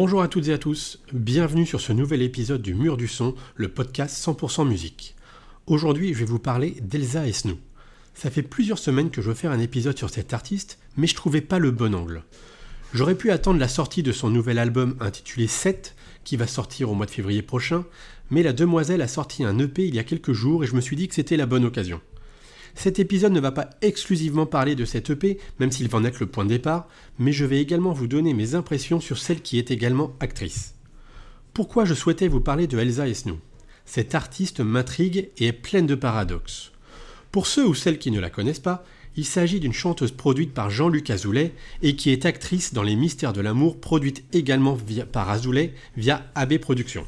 Bonjour à toutes et à tous, bienvenue sur ce nouvel épisode du Mur du Son, le podcast 100% musique. Aujourd'hui, je vais vous parler d'Elsa Esnou. Ça fait plusieurs semaines que je veux faire un épisode sur cet artiste, mais je trouvais pas le bon angle. J'aurais pu attendre la sortie de son nouvel album intitulé 7, qui va sortir au mois de février prochain, mais la demoiselle a sorti un EP il y a quelques jours et je me suis dit que c'était la bonne occasion. Cet épisode ne va pas exclusivement parler de cette EP, même s'il va en être le point de départ, mais je vais également vous donner mes impressions sur celle qui est également actrice. Pourquoi je souhaitais vous parler de Elsa Esnou Cette artiste m'intrigue et est pleine de paradoxes. Pour ceux ou celles qui ne la connaissent pas, il s'agit d'une chanteuse produite par Jean-Luc Azoulay et qui est actrice dans Les Mystères de l'amour, produite également par Azoulay via AB Productions.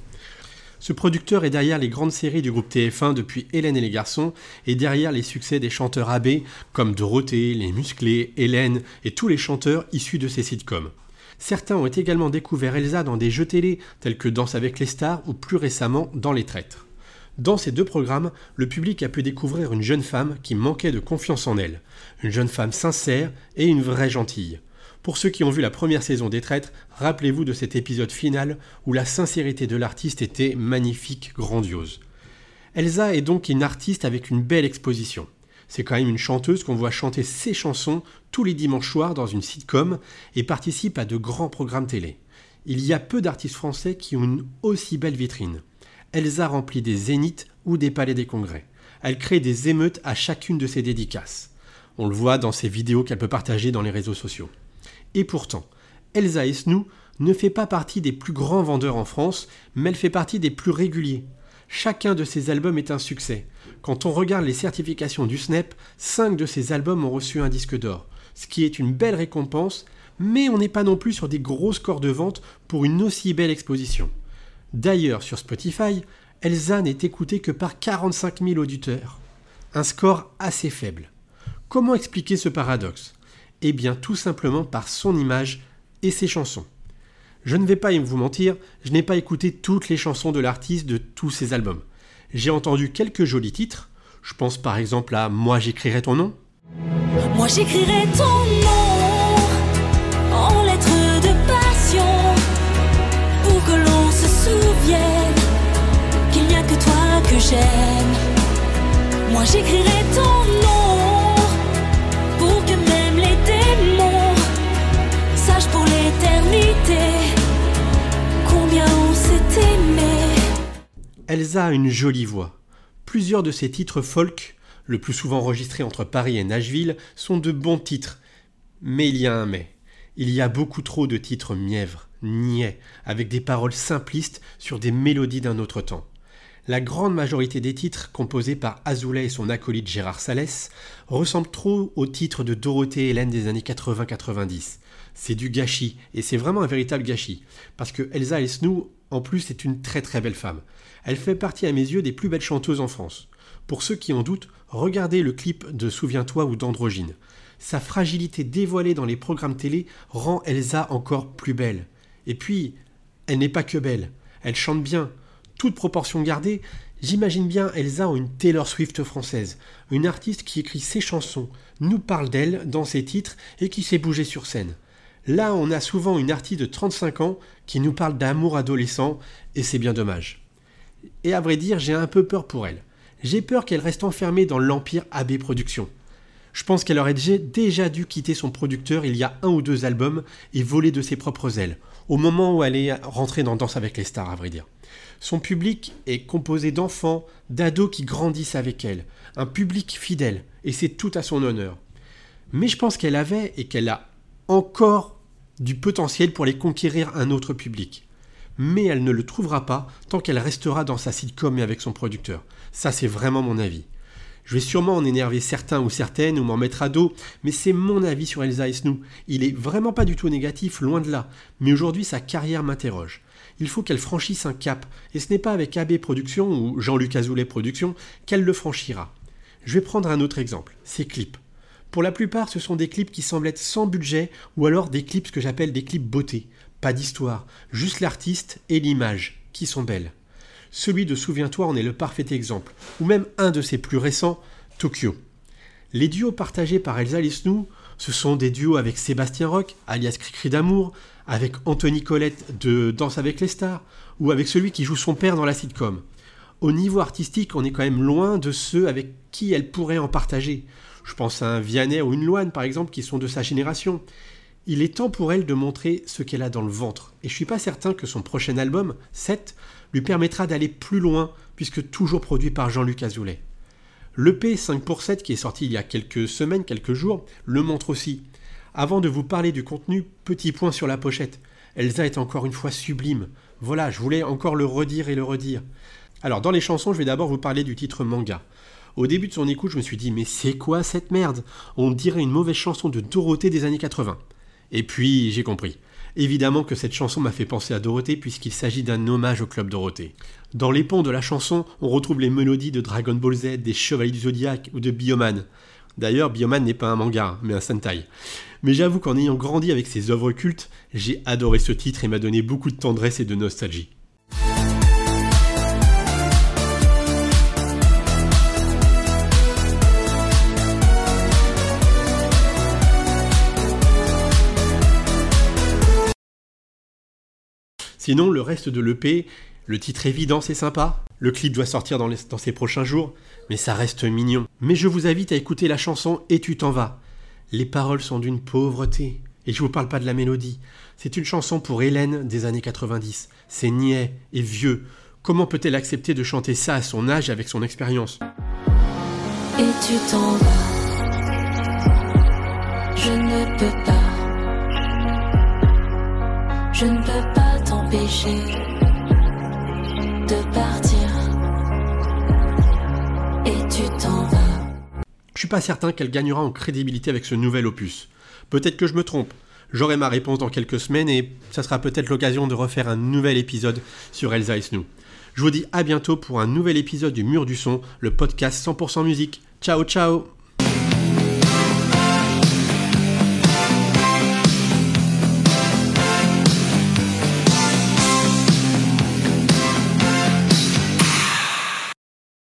Ce producteur est derrière les grandes séries du groupe TF1 depuis Hélène et les garçons et derrière les succès des chanteurs AB comme Dorothée, Les Musclés, Hélène et tous les chanteurs issus de ces sitcoms. Certains ont également découvert Elsa dans des jeux télé tels que Danse avec les stars ou plus récemment dans Les Traîtres. Dans ces deux programmes, le public a pu découvrir une jeune femme qui manquait de confiance en elle, une jeune femme sincère et une vraie gentille. Pour ceux qui ont vu la première saison des Traîtres, rappelez-vous de cet épisode final où la sincérité de l'artiste était magnifique, grandiose. Elsa est donc une artiste avec une belle exposition. C'est quand même une chanteuse qu'on voit chanter ses chansons tous les dimanches soirs dans une sitcom et participe à de grands programmes télé. Il y a peu d'artistes français qui ont une aussi belle vitrine. Elsa remplit des zéniths ou des palais des congrès. Elle crée des émeutes à chacune de ses dédicaces. On le voit dans ses vidéos qu'elle peut partager dans les réseaux sociaux. Et pourtant, Elsa Esnou ne fait pas partie des plus grands vendeurs en France, mais elle fait partie des plus réguliers. Chacun de ses albums est un succès. Quand on regarde les certifications du SNEP, 5 de ses albums ont reçu un disque d'or, ce qui est une belle récompense, mais on n'est pas non plus sur des gros scores de vente pour une aussi belle exposition. D'ailleurs, sur Spotify, Elsa n'est écoutée que par 45 000 auditeurs. Un score assez faible. Comment expliquer ce paradoxe? Eh bien tout simplement par son image et ses chansons. Je ne vais pas vous mentir, je n'ai pas écouté toutes les chansons de l'artiste de tous ses albums. J'ai entendu quelques jolis titres, je pense par exemple à Moi j'écrirai ton nom. Moi j'écrirai ton nom en lettres de passion pour que l'on se souvienne qu'il n'y a que toi que j'aime. Moi j'écrirai ton nom Elsa a une jolie voix. Plusieurs de ses titres folk, le plus souvent enregistrés entre Paris et Nashville, sont de bons titres. Mais il y a un mais. Il y a beaucoup trop de titres mièvres, niais, avec des paroles simplistes sur des mélodies d'un autre temps. La grande majorité des titres composés par Azoulay et son acolyte Gérard Salès ressemblent trop aux titres de Dorothée et Hélène des années 80-90. C'est du gâchis, et c'est vraiment un véritable gâchis, parce que Elsa Esnou, en plus, est une très très belle femme. Elle fait partie à mes yeux des plus belles chanteuses en France. Pour ceux qui en doutent, regardez le clip de Souviens-toi ou d'Androgyne. Sa fragilité dévoilée dans les programmes télé rend Elsa encore plus belle. Et puis, elle n'est pas que belle, elle chante bien. Toute proportion gardée, j'imagine bien Elsa en une Taylor Swift française, une artiste qui écrit ses chansons, nous parle d'elle dans ses titres et qui sait bouger sur scène. Là, on a souvent une artiste de 35 ans qui nous parle d'amour adolescent, et c'est bien dommage. Et à vrai dire, j'ai un peu peur pour elle. J'ai peur qu'elle reste enfermée dans l'empire AB Productions. Je pense qu'elle aurait déjà dû quitter son producteur il y a un ou deux albums et voler de ses propres ailes, au moment où elle est rentrée dans Danse avec les stars, à vrai dire. Son public est composé d'enfants, d'ados qui grandissent avec elle, un public fidèle, et c'est tout à son honneur. Mais je pense qu'elle avait et qu'elle a encore du potentiel pour les conquérir un autre public. Mais elle ne le trouvera pas tant qu'elle restera dans sa sitcom et avec son producteur. Ça, c'est vraiment mon avis. Je vais sûrement en énerver certains ou certaines ou m'en mettre à dos, mais c'est mon avis sur Elsa Esnou. Il est vraiment pas du tout négatif, loin de là. Mais aujourd'hui, sa carrière m'interroge. Il faut qu'elle franchisse un cap, et ce n'est pas avec AB Productions ou Jean-Luc Azoulay Productions qu'elle le franchira. Je vais prendre un autre exemple, ses clips. Pour la plupart, ce sont des clips qui semblent être sans budget ou alors des clips que j'appelle des clips beauté. Pas d'histoire, juste l'artiste et l'image qui sont belles. Celui de Souviens-toi en est le parfait exemple, ou même un de ses plus récents, Tokyo. Les duos partagés par Elsa Lisnou, ce sont des duos avec Sébastien Roch, alias Cricri d'amour, avec Anthony Colette de Danse avec les stars, ou avec celui qui joue son père dans la sitcom. Au niveau artistique, on est quand même loin de ceux avec qui elle pourrait en partager. Je pense à un Vianney ou une Loane, par exemple, qui sont de sa génération. Il est temps pour elle de montrer ce qu'elle a dans le ventre. Et je suis pas certain que son prochain album, 7, lui permettra d'aller plus loin, puisque toujours produit par Jean-Luc Azoulay. L'EP 5 pour 7 qui est sorti il y a quelques semaines, quelques jours, le montre aussi. Avant de vous parler du contenu, petit point sur la pochette. Elsa est encore une fois sublime. Voilà, je voulais encore le redire et le redire. Alors dans les chansons, je vais d'abord vous parler du titre manga. Au début de son écoute, je me suis dit mais c'est quoi cette merde? On dirait une mauvaise chanson de Dorothée des années 80. Et puis j'ai compris. Évidemment que cette chanson m'a fait penser à Dorothée puisqu'il s'agit d'un hommage au club Dorothée. Dans les ponts de la chanson, on retrouve les mélodies de Dragon Ball Z, des Chevaliers du Zodiac ou de Bioman. D'ailleurs, Bioman n'est pas un manga, mais un Sentai. Mais j'avoue qu'en ayant grandi avec ces œuvres cultes, j'ai adoré ce titre et m'a donné beaucoup de tendresse et de nostalgie. Sinon, le reste de l'EP, le titre évident, c'est sympa. Le clip doit sortir dans, ces prochains jours, mais ça reste mignon. Mais je vous invite à écouter la chanson Et tu t'en vas. Les paroles sont d'une pauvreté. Et je vous parle pas de la mélodie. C'est une chanson pour Hélène des années 90. C'est niais et vieux. Comment peut-elle accepter de chanter ça à son âge avec son expérience? Et tu t'en vas. Je ne peux pas. Je ne peux Je suis pas certain qu'elle gagnera en crédibilité avec ce nouvel opus. Peut-être que je me trompe. J'aurai ma réponse dans quelques semaines et ça sera peut-être l'occasion de refaire un nouvel épisode sur Elsa et Snow. Je vous dis à bientôt pour un nouvel épisode du Mur du Son, le podcast 100% musique. Ciao ciao